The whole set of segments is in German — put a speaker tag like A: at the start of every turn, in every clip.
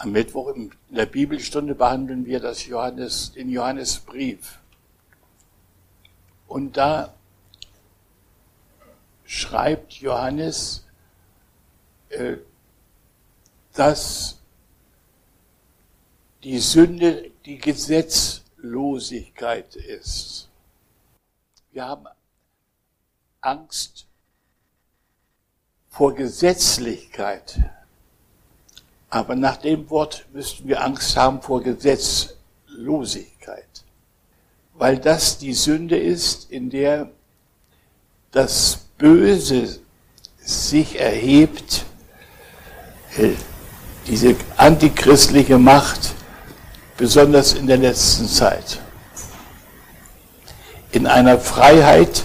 A: Am Mittwoch in der Bibelstunde behandeln wir das Johannes, den Johannesbrief. Und da schreibt Johannes, äh, dass die Sünde die Gesetzlosigkeit ist. Wir haben Angst vor Gesetzlichkeit. Aber nach dem Wort müssten wir Angst haben vor Gesetzlosigkeit. Weil das die Sünde ist, in der das Böse sich erhebt, äh, diese antichristliche Macht, besonders in der letzten Zeit. In einer Freiheit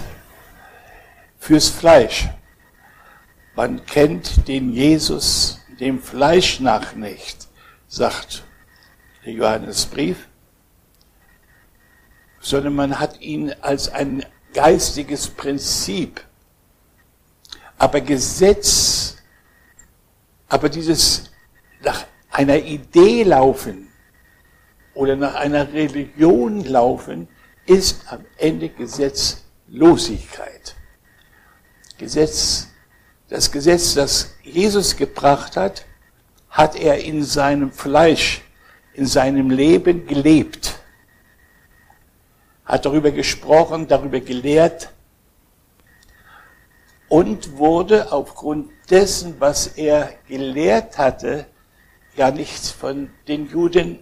A: fürs Fleisch. Man kennt den Jesus dem Fleisch nach nicht, sagt der Johannesbrief, sondern man hat ihn als ein geistiges Prinzip. Aber Gesetz, aber dieses nach einer Idee laufen oder nach einer Religion laufen, ist am Ende Gesetzlosigkeit. Gesetz das Gesetz, das Jesus gebracht hat, hat er in seinem Fleisch, in seinem Leben gelebt. Hat darüber gesprochen, darüber gelehrt und wurde aufgrund dessen, was er gelehrt hatte, ja nicht von den Juden,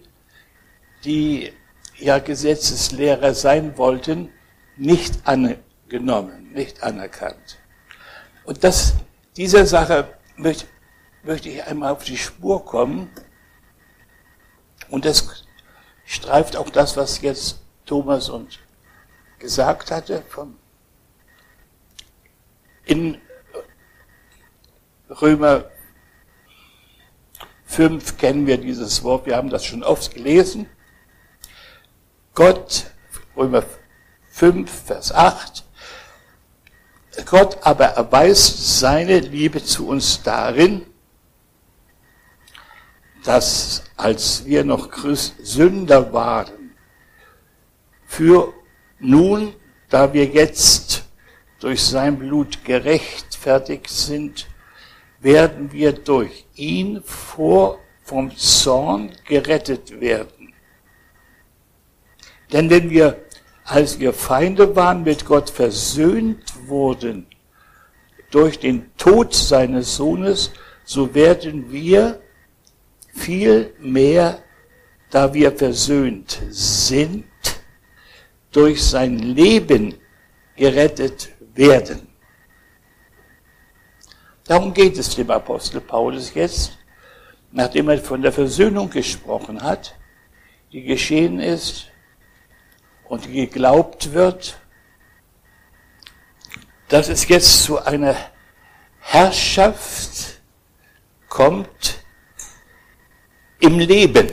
A: die ja Gesetzeslehrer sein wollten, nicht angenommen, nicht anerkannt. Und das dieser Sache möchte, möchte ich einmal auf die Spur kommen. Und das streift auch das, was jetzt Thomas und gesagt hatte. In Römer 5 kennen wir dieses Wort, wir haben das schon oft gelesen. Gott, Römer 5, Vers 8, Gott aber erweist seine Liebe zu uns darin, dass als wir noch Sünder waren, für nun, da wir jetzt durch sein Blut gerechtfertigt sind, werden wir durch ihn vor vom Zorn gerettet werden. Denn wenn wir als wir Feinde waren, mit Gott versöhnt wurden durch den Tod seines Sohnes, so werden wir viel mehr, da wir versöhnt sind, durch sein Leben gerettet werden. Darum geht es dem Apostel Paulus jetzt, nachdem er von der Versöhnung gesprochen hat, die geschehen ist und geglaubt wird, dass es jetzt zu einer Herrschaft kommt im Leben.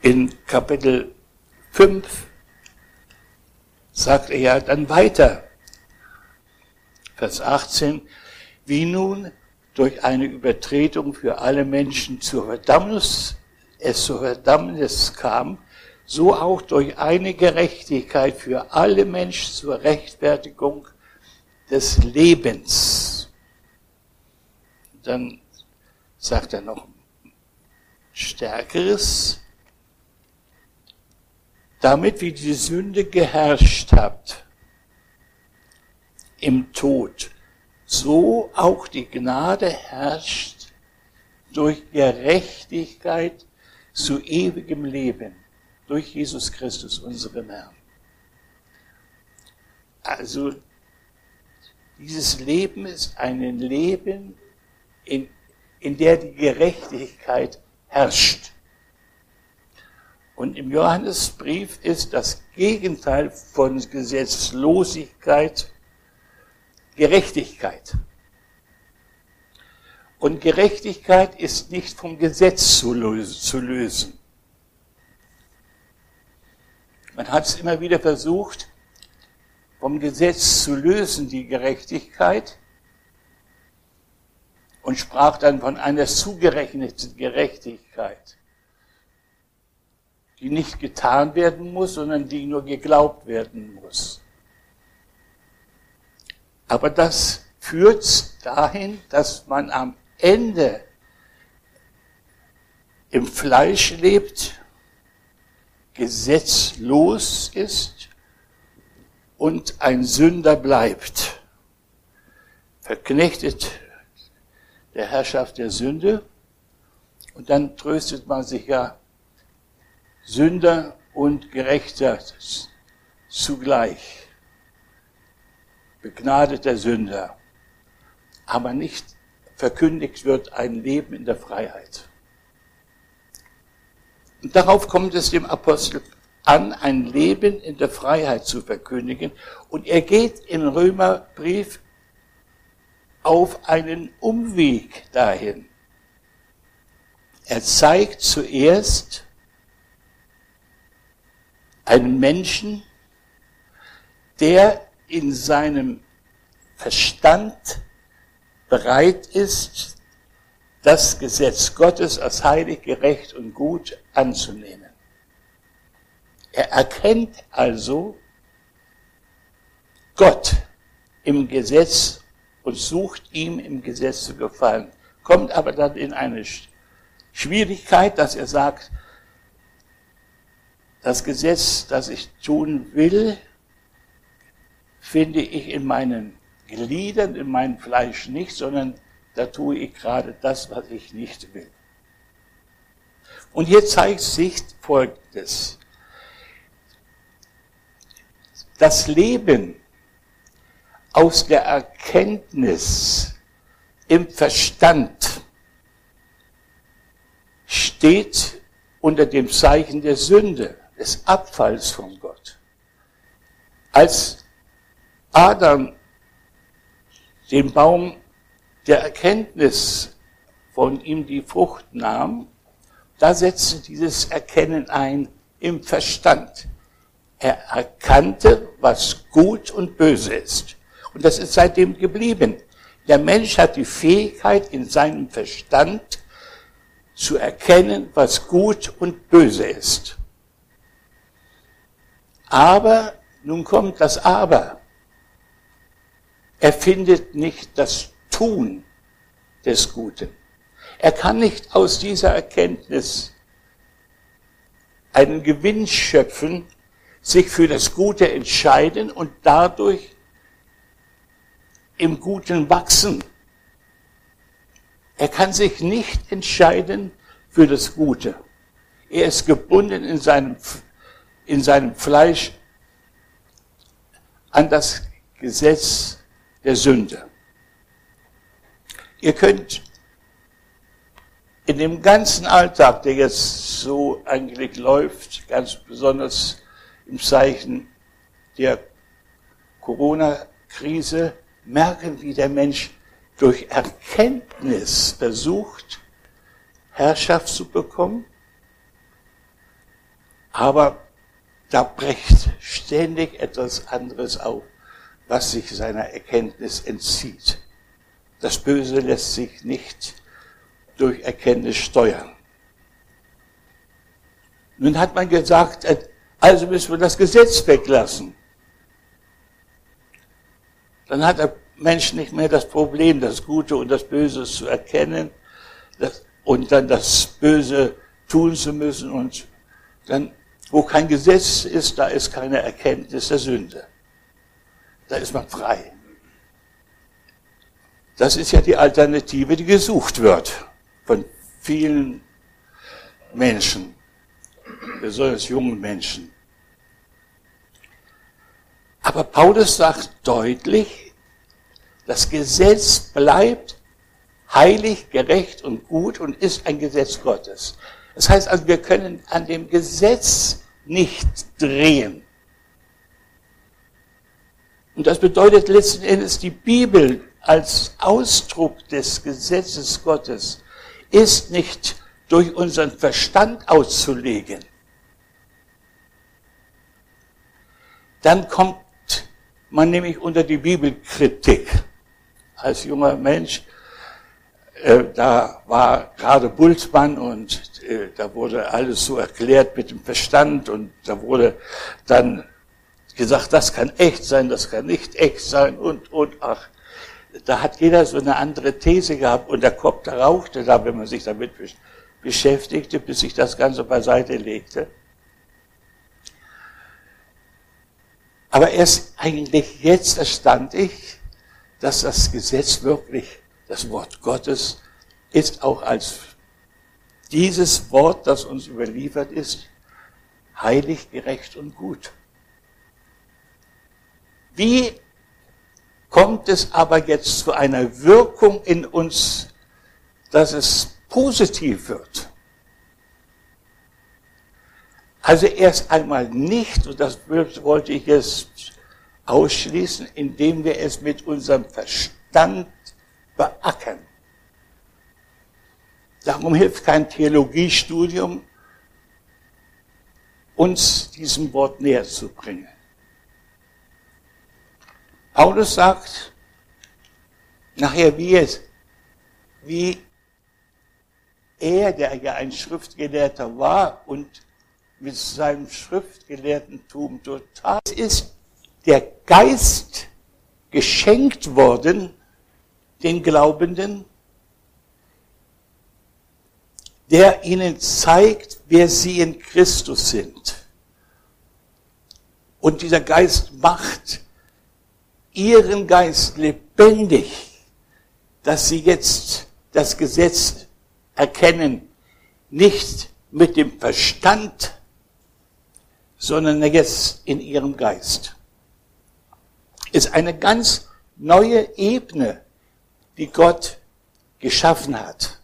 A: In Kapitel 5 sagt er ja dann weiter, Vers 18, wie nun durch eine Übertretung für alle Menschen zur Verdammnis, es zur Verdammnis kam, so auch durch eine Gerechtigkeit für alle Menschen zur Rechtfertigung des Lebens. Dann sagt er noch Stärkeres, damit wie die Sünde geherrscht hat im Tod, so auch die Gnade herrscht durch Gerechtigkeit zu ewigem Leben durch Jesus Christus, unseren Herrn. Also dieses Leben ist ein Leben, in, in der die Gerechtigkeit herrscht. Und im Johannesbrief ist das Gegenteil von Gesetzlosigkeit Gerechtigkeit. Und Gerechtigkeit ist nicht vom Gesetz zu lösen. Man hat es immer wieder versucht, vom Gesetz zu lösen, die Gerechtigkeit. und sprach dann von einer zugerechneten Gerechtigkeit, die nicht getan werden muss, sondern die nur geglaubt werden muss. Aber das führt dahin, dass man am Ende im Fleisch lebt, gesetzlos ist und ein Sünder bleibt, verknechtet der Herrschaft der Sünde. Und dann tröstet man sich ja Sünder und Gerechter zugleich. Begnadeter Sünder. Aber nicht verkündigt wird ein Leben in der Freiheit. Und darauf kommt es dem Apostel an, ein Leben in der Freiheit zu verkündigen. Und er geht im Römerbrief auf einen Umweg dahin. Er zeigt zuerst einen Menschen, der in seinem Verstand bereit ist, das Gesetz Gottes als heilig, gerecht und gut anzunehmen. Er erkennt also Gott im Gesetz und sucht ihm im Gesetz zu gefallen, kommt aber dann in eine Schwierigkeit, dass er sagt, das Gesetz, das ich tun will, finde ich in meinen Gliedern, in meinem Fleisch nicht, sondern da tue ich gerade das, was ich nicht will. Und hier zeigt sich Folgendes. Das Leben aus der Erkenntnis im Verstand steht unter dem Zeichen der Sünde, des Abfalls von Gott. Als Adam den Baum der Erkenntnis von ihm die Frucht nahm, da setzte dieses Erkennen ein im Verstand. Er erkannte, was gut und böse ist. Und das ist seitdem geblieben. Der Mensch hat die Fähigkeit, in seinem Verstand zu erkennen, was gut und böse ist. Aber, nun kommt das Aber. Er findet nicht das Tun des Guten. Er kann nicht aus dieser Erkenntnis einen Gewinn schöpfen, sich für das Gute entscheiden und dadurch im Guten wachsen. Er kann sich nicht entscheiden für das Gute. Er ist gebunden in seinem, in seinem Fleisch an das Gesetz der Sünde. Ihr könnt in dem ganzen Alltag, der jetzt so eigentlich läuft, ganz besonders im Zeichen der Corona-Krise, merken, wie der Mensch durch Erkenntnis versucht, Herrschaft zu bekommen, aber da bricht ständig etwas anderes auf, was sich seiner Erkenntnis entzieht. Das Böse lässt sich nicht durch Erkenntnis steuern. Nun hat man gesagt, äh, also müssen wir das Gesetz weglassen. Dann hat der Mensch nicht mehr das Problem, das Gute und das Böse zu erkennen und dann das Böse tun zu müssen. Und dann, wo kein Gesetz ist, da ist keine Erkenntnis der Sünde. Da ist man frei. Das ist ja die Alternative, die gesucht wird von vielen Menschen, besonders jungen Menschen. Aber Paulus sagt deutlich, das Gesetz bleibt heilig, gerecht und gut und ist ein Gesetz Gottes. Das heißt also, wir können an dem Gesetz nicht drehen. Und das bedeutet letzten Endes, die Bibel als Ausdruck des Gesetzes Gottes ist nicht durch unseren Verstand auszulegen. Dann kommt man nämlich unter die Bibelkritik. Als junger Mensch äh, da war gerade Bultmann und äh, da wurde alles so erklärt mit dem Verstand und da wurde dann gesagt, das kann echt sein, das kann nicht echt sein und, und, ach. Da hat jeder so eine andere These gehabt und der Kopf, der rauchte da, wenn man sich damit beschäftigte, bis sich das Ganze beiseite legte. Aber erst eigentlich jetzt erstand ich, dass das Gesetz wirklich das Wort Gottes ist, auch als dieses Wort, das uns überliefert ist, heilig, gerecht und gut. Wie kommt es aber jetzt zu einer Wirkung in uns, dass es positiv wird? Also erst einmal nicht, und das wollte ich jetzt ausschließen, indem wir es mit unserem Verstand beackern. Darum hilft kein Theologiestudium, uns diesem Wort näher zu bringen. Paulus sagt nachher, wie es, wie er, der ja ein Schriftgelehrter war und mit seinem Schriftgelehrtentum total ist, der Geist geschenkt worden, den Glaubenden, der ihnen zeigt, wer sie in Christus sind. Und dieser Geist macht ihren Geist lebendig, dass sie jetzt das Gesetz erkennen, nicht mit dem Verstand, sondern jetzt in ihrem Geist. Ist eine ganz neue Ebene, die Gott geschaffen hat.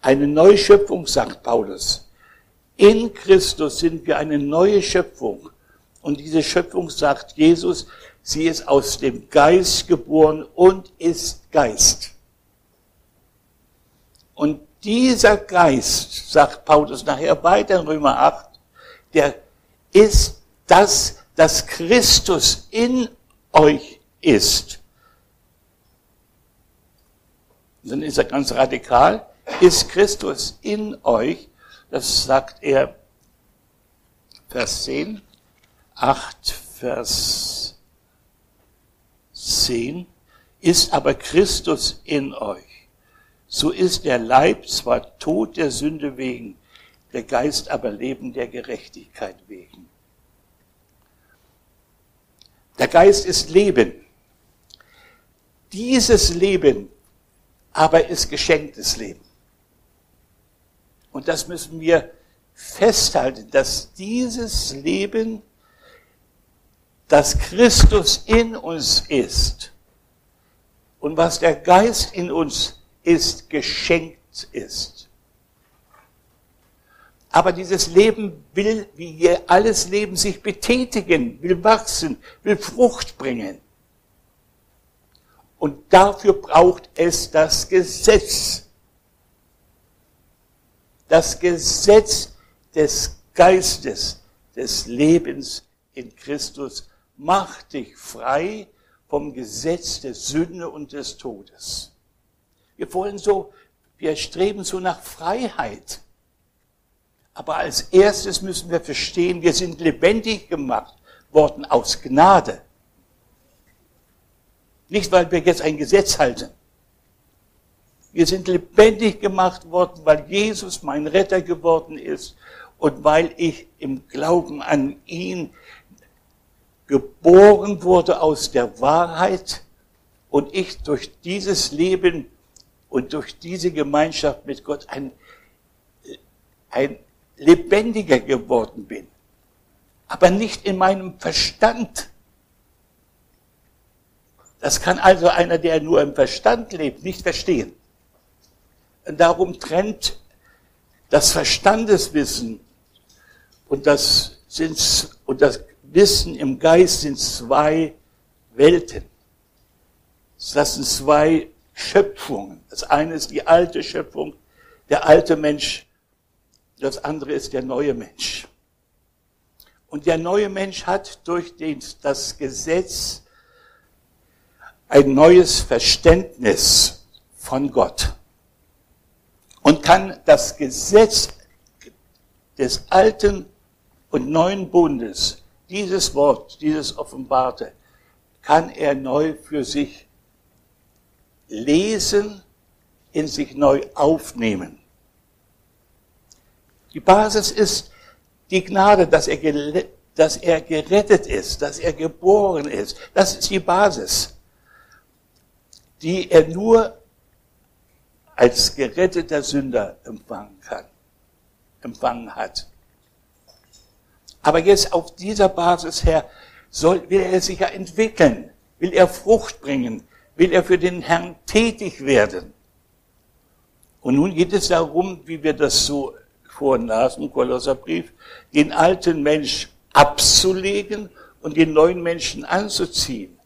A: Eine Neuschöpfung, sagt Paulus. In Christus sind wir eine neue Schöpfung. Und diese Schöpfung, sagt Jesus, Sie ist aus dem Geist geboren und ist Geist. Und dieser Geist, sagt Paulus nachher weiter in Römer 8, der ist das, dass Christus in euch ist. dann ist er ganz radikal, ist Christus in euch, das sagt er, Vers 10, 8, Vers 10, ist aber Christus in euch. So ist der Leib zwar tot der Sünde wegen, der Geist aber Leben der Gerechtigkeit wegen. Der Geist ist Leben. Dieses Leben aber ist geschenktes Leben. Und das müssen wir festhalten, dass dieses Leben dass Christus in uns ist und was der Geist in uns ist, geschenkt ist. Aber dieses Leben will, wie alles Leben, sich betätigen, will wachsen, will Frucht bringen. Und dafür braucht es das Gesetz. Das Gesetz des Geistes, des Lebens in Christus mach dich frei vom Gesetz der Sünde und des Todes. Wir wollen so, wir streben so nach Freiheit. Aber als erstes müssen wir verstehen, wir sind lebendig gemacht worden aus Gnade. Nicht, weil wir jetzt ein Gesetz halten. Wir sind lebendig gemacht worden, weil Jesus mein Retter geworden ist und weil ich im Glauben an ihn geboren wurde aus der Wahrheit und ich durch dieses Leben und durch diese Gemeinschaft mit Gott ein, ein lebendiger geworden bin. Aber nicht in meinem Verstand. Das kann also einer, der nur im Verstand lebt, nicht verstehen. Und darum trennt das Verstandeswissen und das, und das Wissen im Geist sind zwei Welten. Das sind zwei Schöpfungen. Das eine ist die alte Schöpfung, der alte Mensch. Das andere ist der neue Mensch. Und der neue Mensch hat durch den, das Gesetz ein neues Verständnis von Gott und kann das Gesetz des alten und neuen Bundes, dieses Wort, dieses Offenbarte, kann er neu für sich lesen, in sich neu aufnehmen. Die Basis ist die Gnade, dass er, dass er gerettet ist, dass er geboren ist. Das ist die Basis, die er nur als geretteter Sünder empfangen kann, empfangen hat. Aber jetzt auf dieser Basis her soll, will er sich ja entwickeln, will er Frucht bringen, will er für den Herrn tätig werden. Und nun geht es darum, wie wir das so vorlasen, Kolosserbrief, den alten Mensch abzulegen und den neuen Menschen anzuziehen.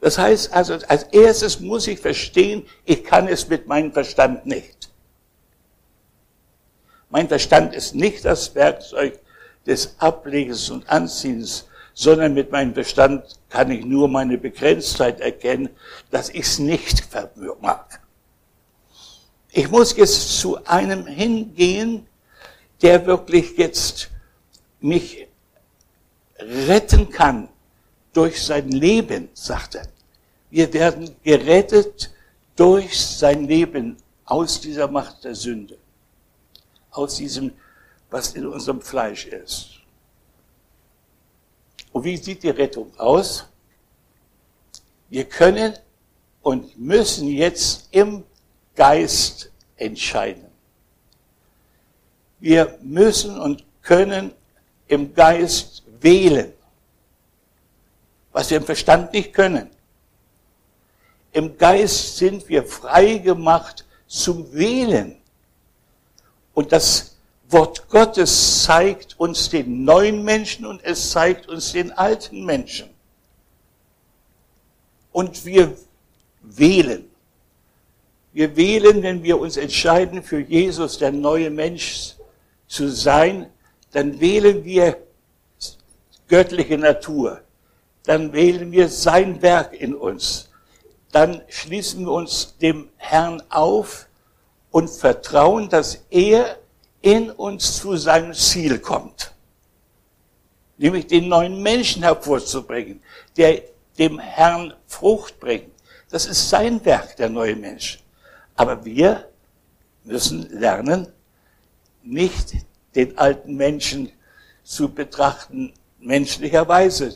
A: Das heißt also, als erstes muss ich verstehen, ich kann es mit meinem Verstand nicht. Mein Verstand ist nicht das Werkzeug des Ablegens und Anziehens, sondern mit meinem Verstand kann ich nur meine Begrenztheit erkennen, dass ich es nicht vermag. Ich muss jetzt zu einem hingehen, der wirklich jetzt mich retten kann durch sein Leben, sagt er. Wir werden gerettet durch sein Leben aus dieser Macht der Sünde, aus diesem, was in unserem Fleisch ist. Und wie sieht die Rettung aus? Wir können und müssen jetzt im Geist entscheiden. Wir müssen und können im Geist wählen, was wir im Verstand nicht können. Im Geist sind wir frei gemacht zum Wählen. Und das Wort Gottes zeigt uns den neuen Menschen und es zeigt uns den alten Menschen. Und wir wählen. Wir wählen, wenn wir uns entscheiden, für Jesus, der neue Mensch zu sein, dann wählen wir göttliche Natur. Dann wählen wir sein Werk in uns dann schließen wir uns dem Herrn auf und vertrauen, dass er in uns zu seinem Ziel kommt. Nämlich den neuen Menschen hervorzubringen, der dem Herrn Frucht bringt. Das ist sein Werk, der neue Mensch. Aber wir müssen lernen, nicht den alten Menschen zu betrachten menschlicherweise,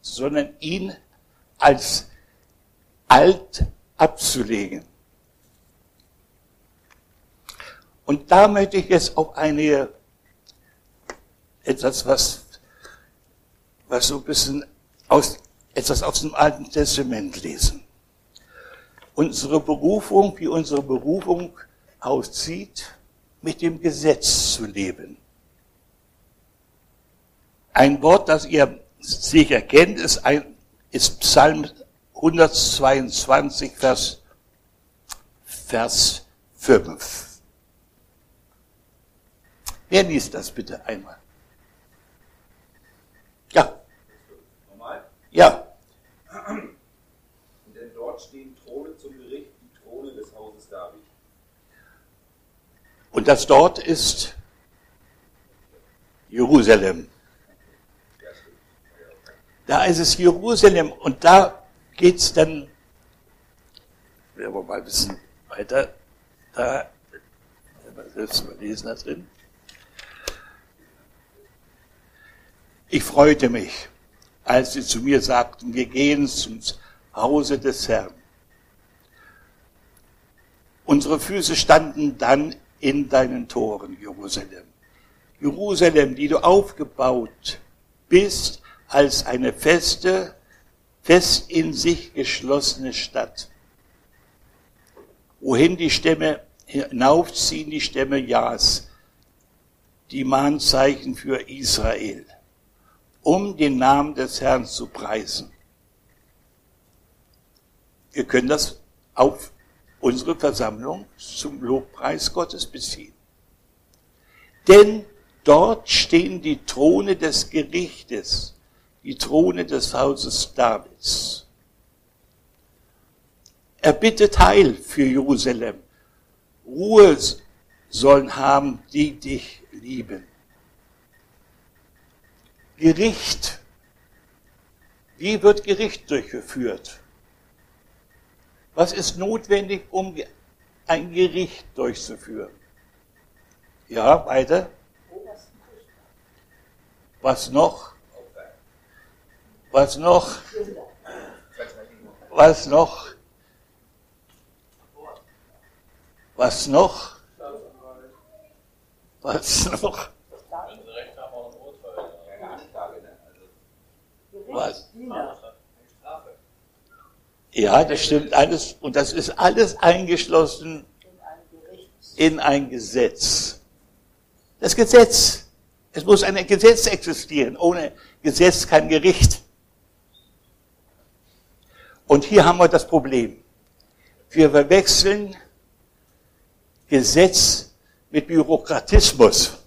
A: sondern ihn als alt abzulegen. Und da möchte ich jetzt auf eine, etwas, was, was so ein bisschen aus, etwas aus dem Alten Testament lesen. Unsere Berufung, wie unsere Berufung aussieht, mit dem Gesetz zu leben. Ein Wort, das ihr sicher kennt, ist, ein, ist Psalm 122, Vers, Vers 5. Wer liest das bitte einmal? Ja.
B: Nochmal?
A: Ja.
B: Denn dort stehen Throne zum Gericht, die Throne des Hauses David.
A: Und das dort ist Jerusalem. Da ist es Jerusalem und da geht's dann, werden wir mal ein bisschen weiter, da, selbst mal lesen da drin. Ich freute mich, als sie zu mir sagten, wir gehen zum Hause des Herrn. Unsere Füße standen dann in deinen Toren, Jerusalem. Jerusalem, die du aufgebaut bist als eine feste, fest in sich geschlossene Stadt, wohin die Stämme hinaufziehen, die Stämme Jas, die Mahnzeichen für Israel, um den Namen des Herrn zu preisen. Wir können das auf unsere Versammlung zum Lobpreis Gottes beziehen. Denn dort stehen die Throne des Gerichtes die Throne des Hauses Davids. Er bittet Heil für Jerusalem. Ruhe sollen haben, die dich lieben. Gericht. Wie wird Gericht durchgeführt? Was ist notwendig, um ein Gericht durchzuführen? Ja, weiter. Was noch? Was noch? Was noch? Was noch? Was noch? Was? Ja, das stimmt alles. Und das ist alles eingeschlossen in ein Gesetz. Das Gesetz. Es muss ein Gesetz existieren. Ohne Gesetz kein Gericht. Und hier haben wir das Problem. Wir verwechseln Gesetz mit Bürokratismus.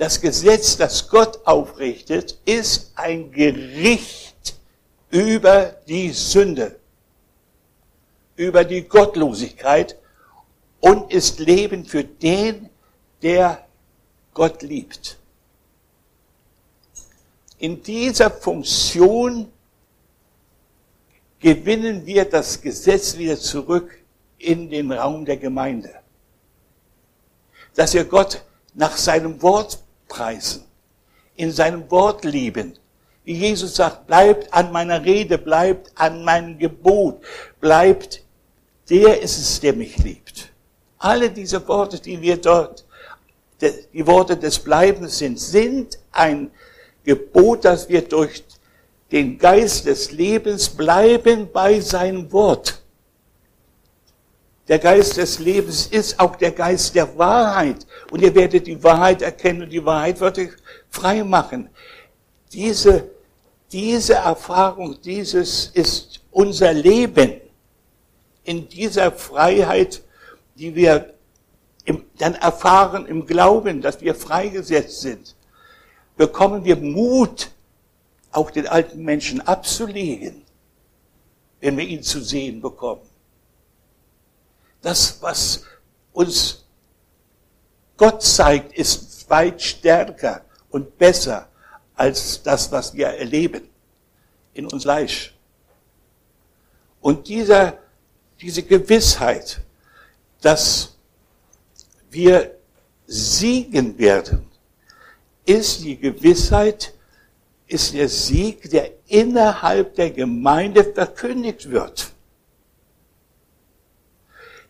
A: Das Gesetz, das Gott aufrichtet, ist ein Gericht über die Sünde, über die Gottlosigkeit und ist Leben für den, der Gott liebt. In dieser Funktion gewinnen wir das Gesetz wieder zurück in den Raum der Gemeinde. Dass wir Gott nach seinem Wort preisen, in seinem Wort lieben. Wie Jesus sagt, bleibt an meiner Rede, bleibt an meinem Gebot, bleibt, der ist es, der mich liebt. Alle diese Worte, die wir dort, die Worte des Bleibens sind, sind ein Gebot, dass wir durch den Geist des Lebens bleiben bei seinem Wort. Der Geist des Lebens ist auch der Geist der Wahrheit. Und ihr werdet die Wahrheit erkennen und die Wahrheit wird euch frei machen. Diese, diese Erfahrung, dieses ist unser Leben. In dieser Freiheit, die wir im, dann erfahren im Glauben, dass wir freigesetzt sind, bekommen wir Mut, auch den alten Menschen abzulegen, wenn wir ihn zu sehen bekommen. Das, was uns Gott zeigt, ist weit stärker und besser als das, was wir erleben in uns Fleisch. Und dieser, diese Gewissheit, dass wir siegen werden, ist die Gewissheit, ist der Sieg, der innerhalb der Gemeinde verkündigt wird.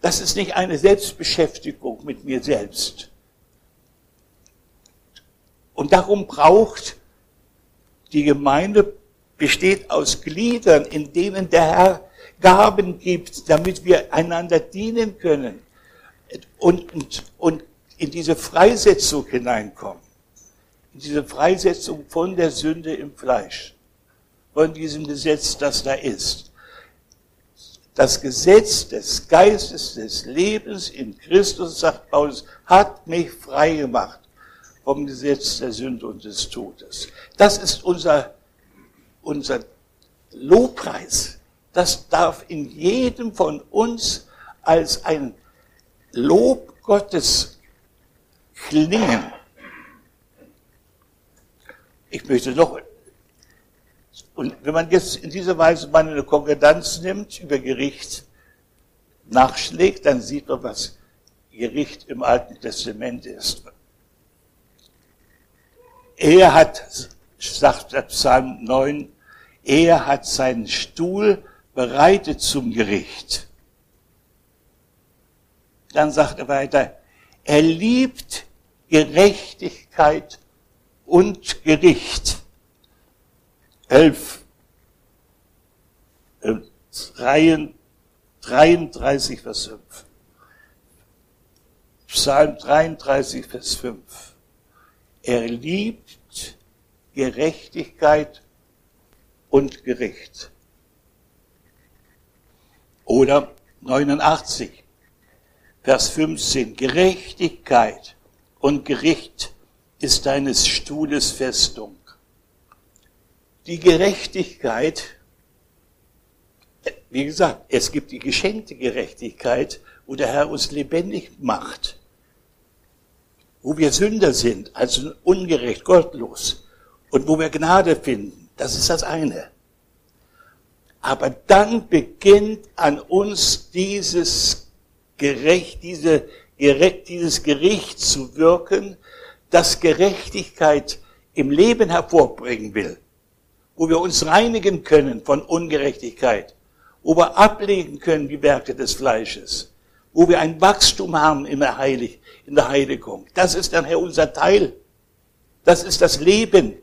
A: Das ist nicht eine Selbstbeschäftigung mit mir selbst. Und darum braucht die Gemeinde, besteht aus Gliedern, in denen der Herr Gaben gibt, damit wir einander dienen können und, und, und in diese Freisetzung hineinkommen. In diese Freisetzung von der Sünde im Fleisch. Von diesem Gesetz, das da ist das Gesetz des Geistes des Lebens in Christus, sagt Paulus, hat mich frei gemacht vom Gesetz der Sünde und des Todes. Das ist unser, unser Lobpreis. Das darf in jedem von uns als ein Lob Gottes klingen. Ich möchte noch und wenn man jetzt in dieser Weise mal eine Konkordanz nimmt über Gericht nachschlägt, dann sieht man, was Gericht im Alten Testament ist. Er hat, sagt der Psalm 9, er hat seinen Stuhl bereitet zum Gericht. Dann sagt er weiter, er liebt Gerechtigkeit und Gericht. 11, 33, Vers 5. Psalm 33, Vers 5. Er liebt Gerechtigkeit und Gericht. Oder 89, Vers 15. Gerechtigkeit und Gericht ist deines Stuhles Festung die Gerechtigkeit wie gesagt, es gibt die geschenkte Gerechtigkeit, wo der Herr uns lebendig macht, wo wir Sünder sind, also ungerecht, gottlos, und wo wir Gnade finden. Das ist das eine. Aber dann beginnt an uns dieses Gerecht, diese, dieses Gericht zu wirken, das Gerechtigkeit im Leben hervorbringen will, wo wir uns reinigen können von Ungerechtigkeit, wo wir ablegen können die Werke des Fleisches, wo wir ein Wachstum haben in der, Heilig, in der Heiligung. Das ist dann, Herr, unser Teil. Das ist das Leben,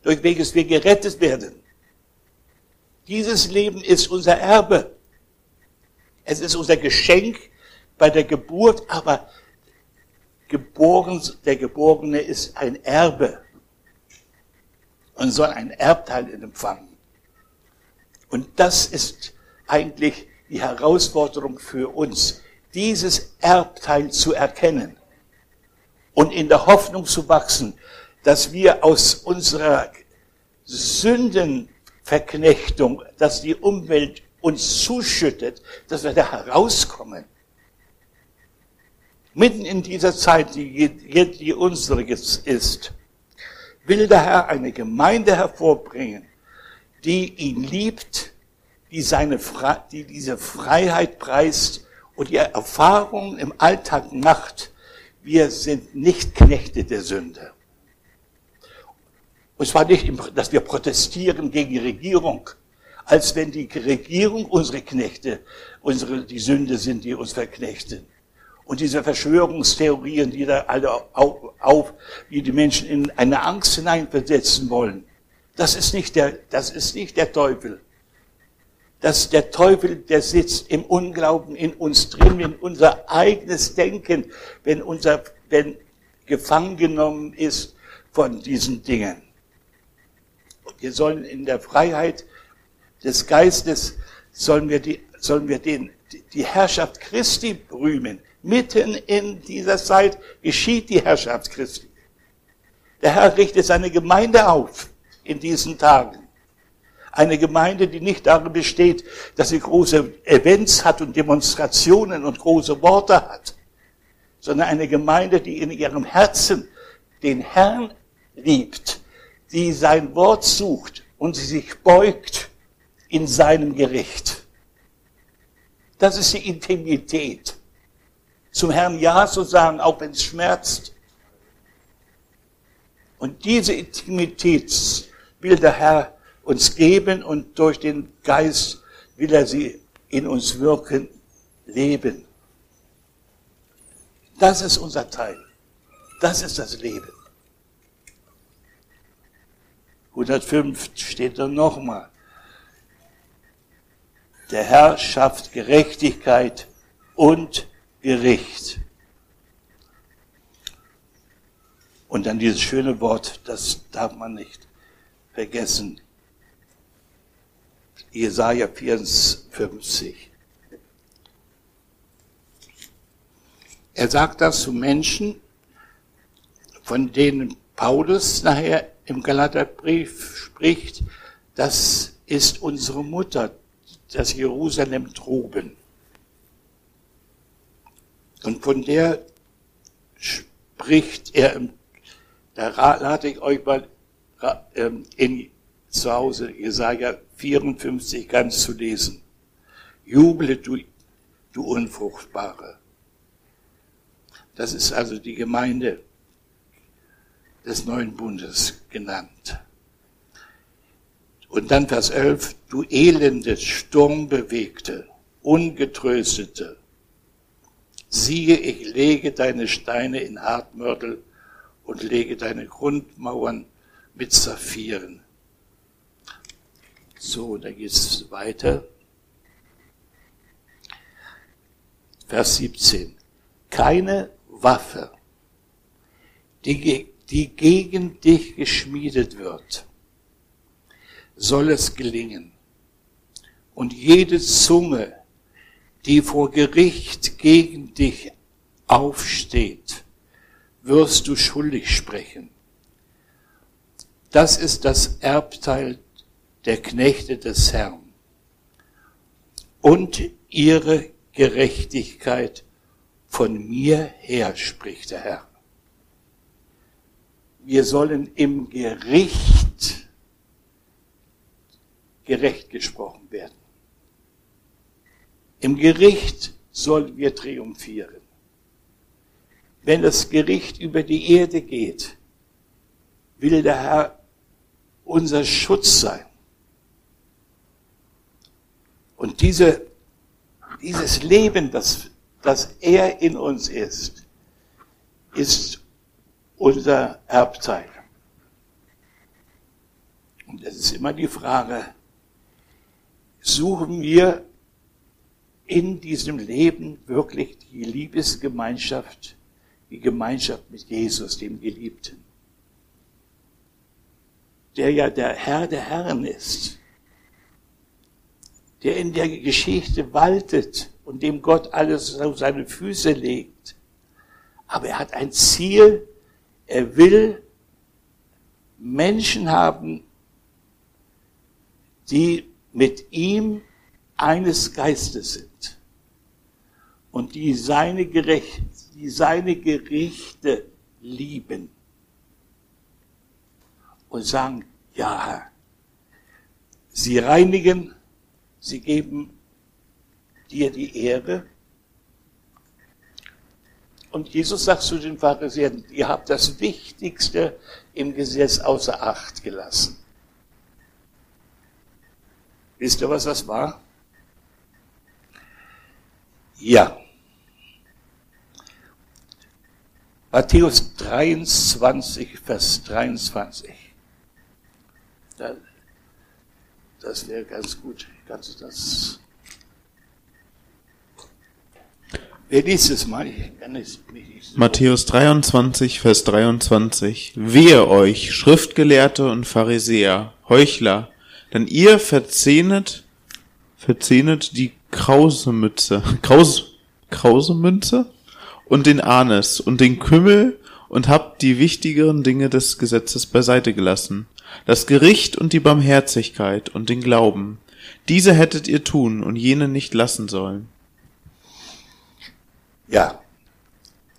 A: durch welches wir gerettet werden. Dieses Leben ist unser Erbe. Es ist unser Geschenk bei der Geburt, aber geboren, der Geborene ist ein Erbe und soll einen Erbteil empfangen. Und das ist eigentlich die Herausforderung für uns, dieses Erbteil zu erkennen und in der Hoffnung zu wachsen, dass wir aus unserer Sündenverknechtung, dass die Umwelt uns zuschüttet, dass wir da herauskommen. Mitten in dieser Zeit, die, die unsere ist, will der Herr eine Gemeinde hervorbringen, die ihn liebt, die, seine, die diese Freiheit preist und die Erfahrungen im Alltag macht. Wir sind nicht Knechte der Sünde. Und zwar nicht, dass wir protestieren gegen die Regierung, als wenn die Regierung unsere Knechte, unsere, die Sünde sind, die uns verknechten. Und diese Verschwörungstheorien, die da alle auf, auf, die die Menschen in eine Angst hineinversetzen wollen, das ist nicht der, das ist nicht der Teufel. Das der Teufel, der sitzt im Unglauben in uns drin, wenn unser eigenes Denken, wenn unser, wenn gefangen genommen ist von diesen Dingen. Wir sollen in der Freiheit des Geistes, sollen wir, die, sollen wir den, die Herrschaft Christi rühmen. Mitten in dieser Zeit geschieht die Herrschaft Christi. Der Herr richtet seine Gemeinde auf in diesen Tagen. Eine Gemeinde, die nicht darin besteht, dass sie große Events hat und Demonstrationen und große Worte hat, sondern eine Gemeinde, die in ihrem Herzen den Herrn liebt, die sein Wort sucht und sie sich beugt in seinem Gericht. Das ist die Intimität. Zum Herrn Ja zu sagen, auch wenn es schmerzt. Und diese Intimität will der Herr uns geben und durch den Geist will er sie in uns wirken, leben. Das ist unser Teil. Das ist das Leben. 105 steht dann nochmal. Der Herr schafft Gerechtigkeit und Gericht. Und dann dieses schöne Wort, das darf man nicht vergessen. Jesaja 54. Er sagt das zu Menschen, von denen Paulus nachher im Galaterbrief spricht, das ist unsere Mutter, das Jerusalem droben. Und von der spricht er, da lade ich euch mal ähm, in, zu Hause Jesaja 54 ganz zu lesen. Juble, du, du Unfruchtbare. Das ist also die Gemeinde des neuen Bundes genannt. Und dann Vers 11, du elende, sturmbewegte, ungetröstete. Siehe, ich lege deine Steine in Hartmörtel und lege deine Grundmauern mit Saphiren. So, da geht es weiter. Vers 17. Keine Waffe, die die gegen dich geschmiedet wird, soll es gelingen. Und jede Zunge, die vor Gericht gegen dich aufsteht, wirst du schuldig sprechen. Das ist das Erbteil der Knechte des Herrn. und ihre Gerechtigkeit von mir her, spricht der Herr. Wir sollen im Gericht gerecht gesprochen werden. Im Gericht sollen wir triumphieren. Wenn das Gericht über die Erde geht, will der Herr unser Schutz sein. Und diese, dieses Leben, das, das er in uns ist, ist unser Erbteil. Und es ist immer die Frage, suchen wir in diesem Leben wirklich die Liebesgemeinschaft, die Gemeinschaft mit Jesus, dem Geliebten, der ja der Herr der Herren ist, der in der Geschichte waltet und dem Gott alles auf seine Füße legt. Aber er hat ein Ziel, er will Menschen haben, die mit ihm eines Geistes sind und die seine, Gerecht, die seine Gerichte lieben und sagen, ja, Herr, sie reinigen, sie geben dir die Ehre. Und Jesus sagt zu den Pharisäern, ihr habt das Wichtigste im Gesetz außer Acht gelassen. Wisst ihr, was das war? Ja. Matthäus 23, Vers 23. Das wäre ganz gut. Kannst du das? Wer liest es mal? Ich kann es
C: nicht so. Matthäus 23, Vers 23. Wehe euch, Schriftgelehrte und Pharisäer, Heuchler, denn ihr verzehnet, verzehnet die Krausemütze, Kraus, Krausemünze und den Anis und den Kümmel und habt die wichtigeren Dinge des Gesetzes beiseite gelassen. Das Gericht und die Barmherzigkeit und den Glauben. Diese hättet ihr tun und jene nicht lassen sollen.
A: Ja,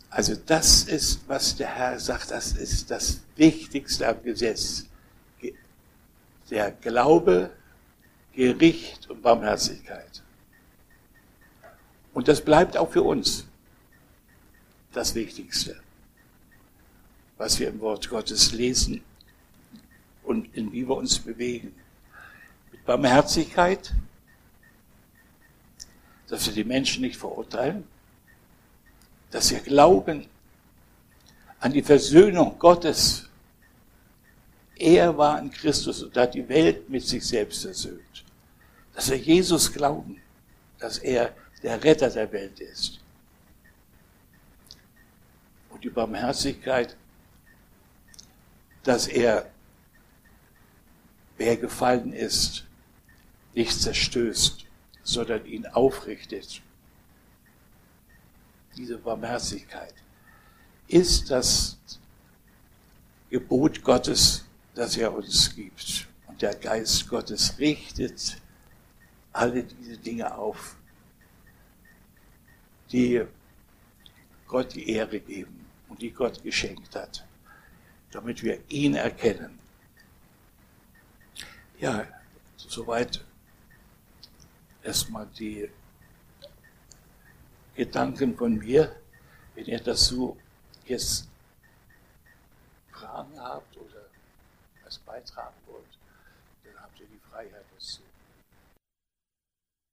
A: also das ist, was der Herr sagt, das ist das Wichtigste am Gesetz. Der Glaube, Gericht und Barmherzigkeit. Und das bleibt auch für uns das Wichtigste, was wir im Wort Gottes lesen und in wie wir uns bewegen. Mit Barmherzigkeit, dass wir die Menschen nicht verurteilen, dass wir glauben an die Versöhnung Gottes. Er war in Christus und hat die Welt mit sich selbst versöhnt. Dass wir Jesus glauben, dass er der Retter der Welt ist. Und die Barmherzigkeit, dass er, wer gefallen ist, nicht zerstößt, sondern ihn aufrichtet. Diese Barmherzigkeit ist das Gebot Gottes, das er uns gibt. Und der Geist Gottes richtet alle diese Dinge auf die Gott die Ehre geben die Gott geschenkt hat, damit wir ihn erkennen. Ja, soweit erstmal die Gedanken von mir. Wenn ihr dazu jetzt Fragen habt oder was beitragen wollt, dann habt ihr die Freiheit, das zu